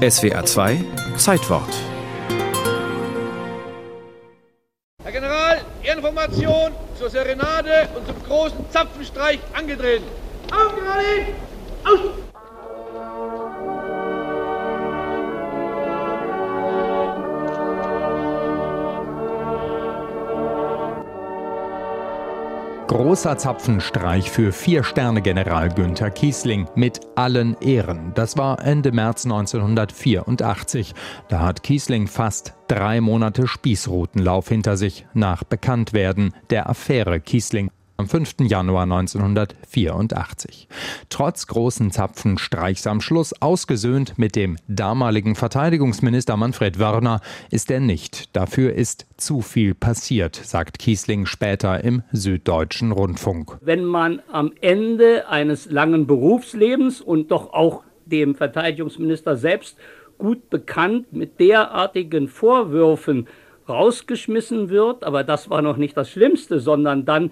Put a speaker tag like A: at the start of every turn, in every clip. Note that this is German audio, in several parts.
A: SWR 2 Zeitwort.
B: Herr General, Information zur Serenade und zum großen Zapfenstreich angedreht. Auf, gerade! Aus!
C: Großer Zapfenstreich für Vier-Sterne-General Günther Kiesling mit allen Ehren. Das war Ende März 1984. Da hat Kiesling fast drei Monate Spießrutenlauf hinter sich nach Bekanntwerden der Affäre Kiesling am 5. Januar 1984. Trotz großen Zapfenstreichs am Schluss ausgesöhnt mit dem damaligen Verteidigungsminister Manfred Wörner ist er nicht. Dafür ist zu viel passiert, sagt Kiesling später im Süddeutschen Rundfunk.
D: Wenn man am Ende eines langen Berufslebens und doch auch dem Verteidigungsminister selbst gut bekannt mit derartigen Vorwürfen rausgeschmissen wird, aber das war noch nicht das Schlimmste, sondern dann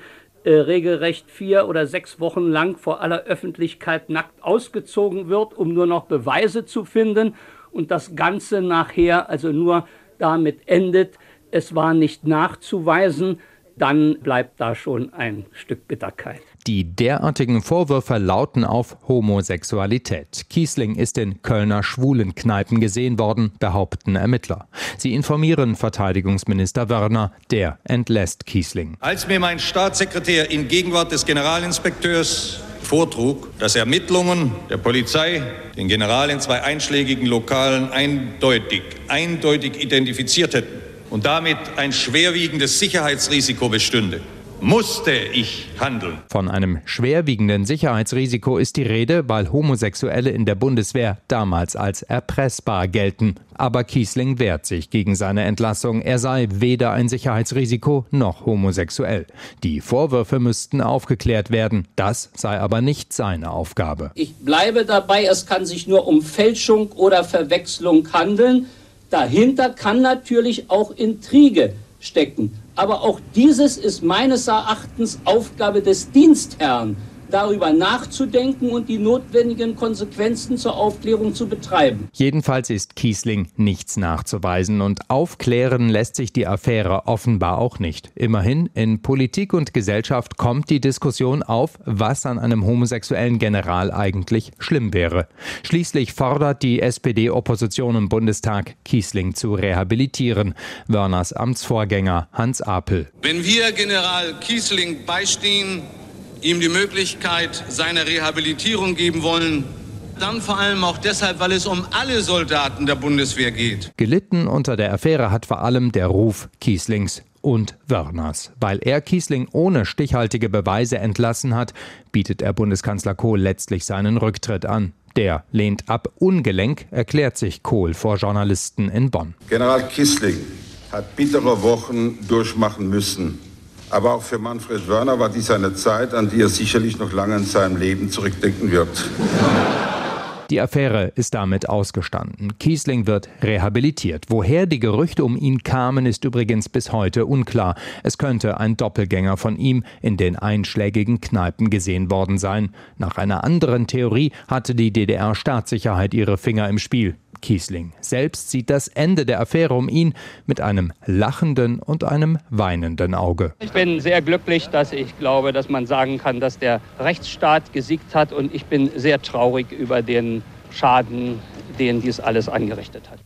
D: äh, regelrecht vier oder sechs Wochen lang vor aller Öffentlichkeit nackt ausgezogen wird, um nur noch Beweise zu finden und das Ganze nachher also nur damit endet, es war nicht nachzuweisen, dann bleibt da schon ein Stück Bitterkeit.
C: Die derartigen Vorwürfe lauten auf Homosexualität. Kiesling ist in Kölner Schwulenkneipen gesehen worden, behaupten Ermittler. Sie informieren Verteidigungsminister Wörner, der entlässt Kiesling.
E: Als mir mein Staatssekretär in Gegenwart des Generalinspekteurs vortrug, dass Ermittlungen der Polizei den General in zwei einschlägigen Lokalen eindeutig, eindeutig identifiziert hätten und damit ein schwerwiegendes Sicherheitsrisiko bestünde, musste ich handeln.
C: Von einem schwerwiegenden Sicherheitsrisiko ist die Rede, weil Homosexuelle in der Bundeswehr damals als erpressbar gelten. Aber Kiesling wehrt sich gegen seine Entlassung. Er sei weder ein Sicherheitsrisiko noch homosexuell. Die Vorwürfe müssten aufgeklärt werden. Das sei aber nicht seine Aufgabe.
D: Ich bleibe dabei, es kann sich nur um Fälschung oder Verwechslung handeln. Dahinter kann natürlich auch Intrige stecken. Aber auch dieses ist meines Erachtens Aufgabe des Dienstherrn darüber nachzudenken und die notwendigen Konsequenzen zur Aufklärung zu betreiben.
C: Jedenfalls ist Kiesling nichts nachzuweisen und aufklären lässt sich die Affäre offenbar auch nicht. Immerhin, in Politik und Gesellschaft kommt die Diskussion auf, was an einem homosexuellen General eigentlich schlimm wäre. Schließlich fordert die SPD-Opposition im Bundestag, Kiesling zu rehabilitieren. Wörners Amtsvorgänger Hans Apel.
F: Wenn wir General Kiesling beistehen, ihm die Möglichkeit seiner Rehabilitierung geben wollen. Dann vor allem auch deshalb, weil es um alle Soldaten der Bundeswehr geht.
C: Gelitten unter der Affäre hat vor allem der Ruf Kieslings und Wörners. Weil er Kiesling ohne stichhaltige Beweise entlassen hat, bietet er Bundeskanzler Kohl letztlich seinen Rücktritt an. Der lehnt ab. Ungelenk erklärt sich Kohl vor Journalisten in Bonn.
G: General Kiesling hat bittere Wochen durchmachen müssen. Aber auch für Manfred Wörner war dies eine Zeit, an die er sicherlich noch lange in seinem Leben zurückdenken wird.
C: Die Affäre ist damit ausgestanden. Kiesling wird rehabilitiert. Woher die Gerüchte um ihn kamen, ist übrigens bis heute unklar. Es könnte ein Doppelgänger von ihm in den einschlägigen Kneipen gesehen worden sein. Nach einer anderen Theorie hatte die DDR-Staatssicherheit ihre Finger im Spiel. Kiesling selbst sieht das Ende der Affäre um ihn mit einem lachenden und einem weinenden Auge.
D: Ich bin sehr glücklich, dass ich glaube, dass man sagen kann, dass der Rechtsstaat gesiegt hat und ich bin sehr traurig über den Schaden, den dies alles angerichtet hat.